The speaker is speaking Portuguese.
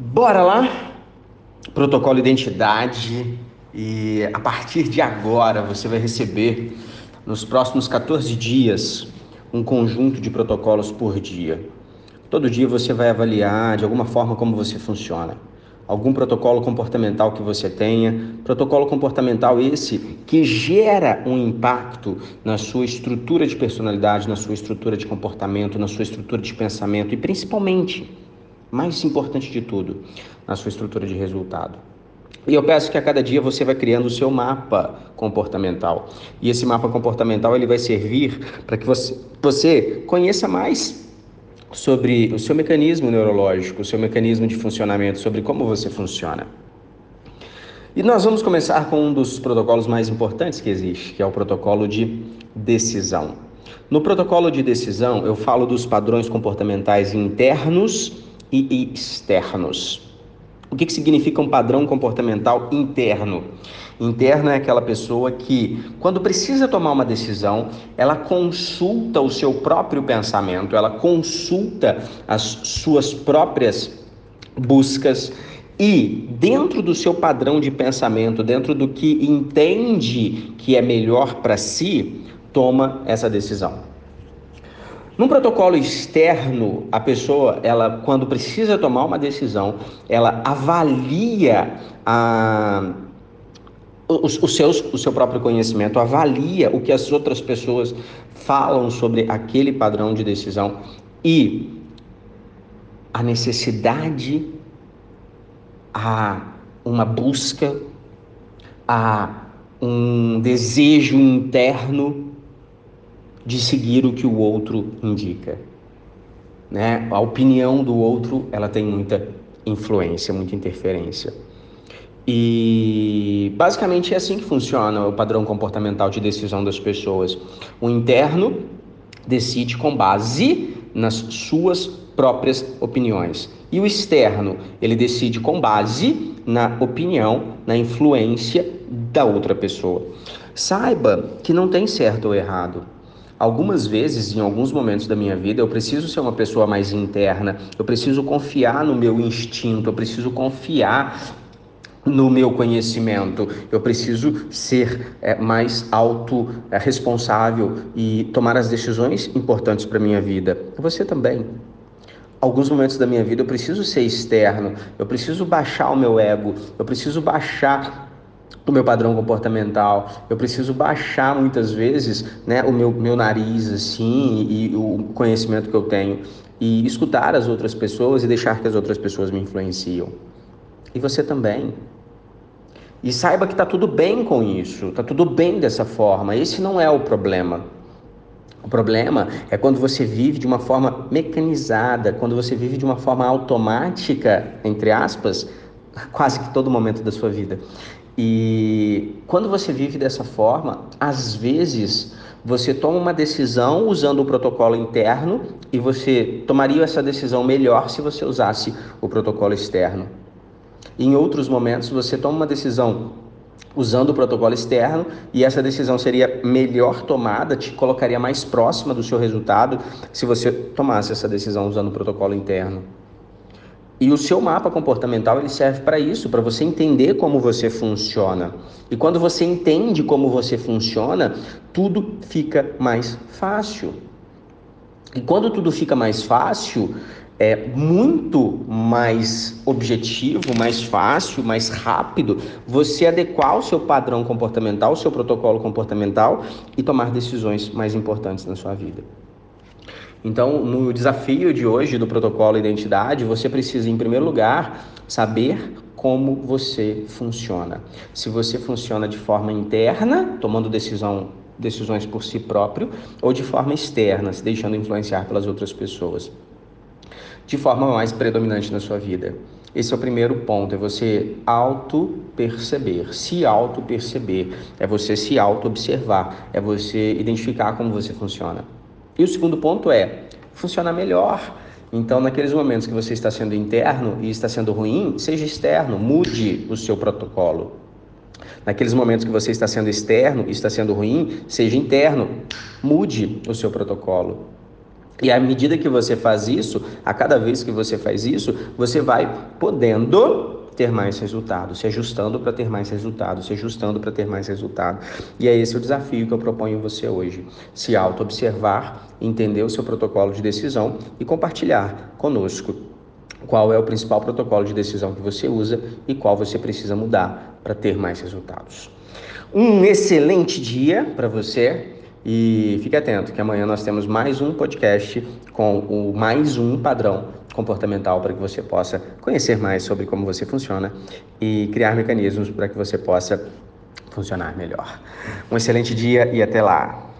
Bora lá? Protocolo identidade e a partir de agora você vai receber nos próximos 14 dias um conjunto de protocolos por dia. Todo dia você vai avaliar de alguma forma como você funciona. Algum protocolo comportamental que você tenha, protocolo comportamental esse que gera um impacto na sua estrutura de personalidade, na sua estrutura de comportamento, na sua estrutura de pensamento e principalmente, mais importante de tudo, na sua estrutura de resultado. E eu peço que a cada dia você vai criando o seu mapa comportamental. E esse mapa comportamental ele vai servir para que você, você conheça mais sobre o seu mecanismo neurológico, o seu mecanismo de funcionamento, sobre como você funciona. E nós vamos começar com um dos protocolos mais importantes que existe, que é o protocolo de decisão. No protocolo de decisão, eu falo dos padrões comportamentais internos e externos. O que, que significa um padrão comportamental interno? Interno é aquela pessoa que, quando precisa tomar uma decisão, ela consulta o seu próprio pensamento, ela consulta as suas próprias buscas e, dentro do seu padrão de pensamento, dentro do que entende que é melhor para si, toma essa decisão. Num protocolo externo, a pessoa, ela quando precisa tomar uma decisão, ela avalia a os, os seus, o seu próprio conhecimento, avalia o que as outras pessoas falam sobre aquele padrão de decisão e a necessidade, a uma busca, a um desejo interno de seguir o que o outro indica. Né? A opinião do outro ela tem muita influência, muita interferência. E basicamente é assim que funciona o padrão comportamental de decisão das pessoas. O interno decide com base nas suas próprias opiniões. E o externo, ele decide com base na opinião, na influência da outra pessoa. Saiba que não tem certo ou errado. Algumas vezes, em alguns momentos da minha vida, eu preciso ser uma pessoa mais interna, eu preciso confiar no meu instinto, eu preciso confiar no meu conhecimento. Eu preciso ser é, mais autorresponsável é, e tomar as decisões importantes para minha vida. Você também. Alguns momentos da minha vida eu preciso ser externo, eu preciso baixar o meu ego, eu preciso baixar o meu padrão comportamental, eu preciso baixar muitas vezes né, o meu, meu nariz assim e o conhecimento que eu tenho e escutar as outras pessoas e deixar que as outras pessoas me influenciam. E você também. E saiba que está tudo bem com isso, está tudo bem dessa forma. Esse não é o problema. O problema é quando você vive de uma forma mecanizada, quando você vive de uma forma automática, entre aspas, quase que todo momento da sua vida. E quando você vive dessa forma, às vezes você toma uma decisão usando o protocolo interno e você tomaria essa decisão melhor se você usasse o protocolo externo. Em outros momentos, você toma uma decisão usando o protocolo externo e essa decisão seria melhor tomada, te colocaria mais próxima do seu resultado se você tomasse essa decisão usando o protocolo interno. E o seu mapa comportamental ele serve para isso, para você entender como você funciona. E quando você entende como você funciona, tudo fica mais fácil. E quando tudo fica mais fácil, é muito mais objetivo, mais fácil, mais rápido você adequar o seu padrão comportamental, o seu protocolo comportamental e tomar decisões mais importantes na sua vida. Então, no desafio de hoje do protocolo identidade, você precisa, em primeiro lugar, saber como você funciona. Se você funciona de forma interna, tomando decisão, decisões por si próprio, ou de forma externa, se deixando influenciar pelas outras pessoas de forma mais predominante na sua vida. Esse é o primeiro ponto, é você auto-perceber, se auto-perceber, é você se auto-observar, é você identificar como você funciona. E o segundo ponto é funcionar melhor. Então, naqueles momentos que você está sendo interno e está sendo ruim, seja externo, mude o seu protocolo. Naqueles momentos que você está sendo externo e está sendo ruim, seja interno, mude o seu protocolo. E à medida que você faz isso, a cada vez que você faz isso, você vai podendo ter mais resultado, se ajustando para ter mais resultado, se ajustando para ter mais resultado. E é esse o desafio que eu proponho você hoje: se auto-observar, entender o seu protocolo de decisão e compartilhar conosco qual é o principal protocolo de decisão que você usa e qual você precisa mudar para ter mais resultados. Um excelente dia para você e fique atento que amanhã nós temos mais um podcast com o mais um padrão comportamental para que você possa conhecer mais sobre como você funciona e criar mecanismos para que você possa funcionar melhor. Um excelente dia e até lá.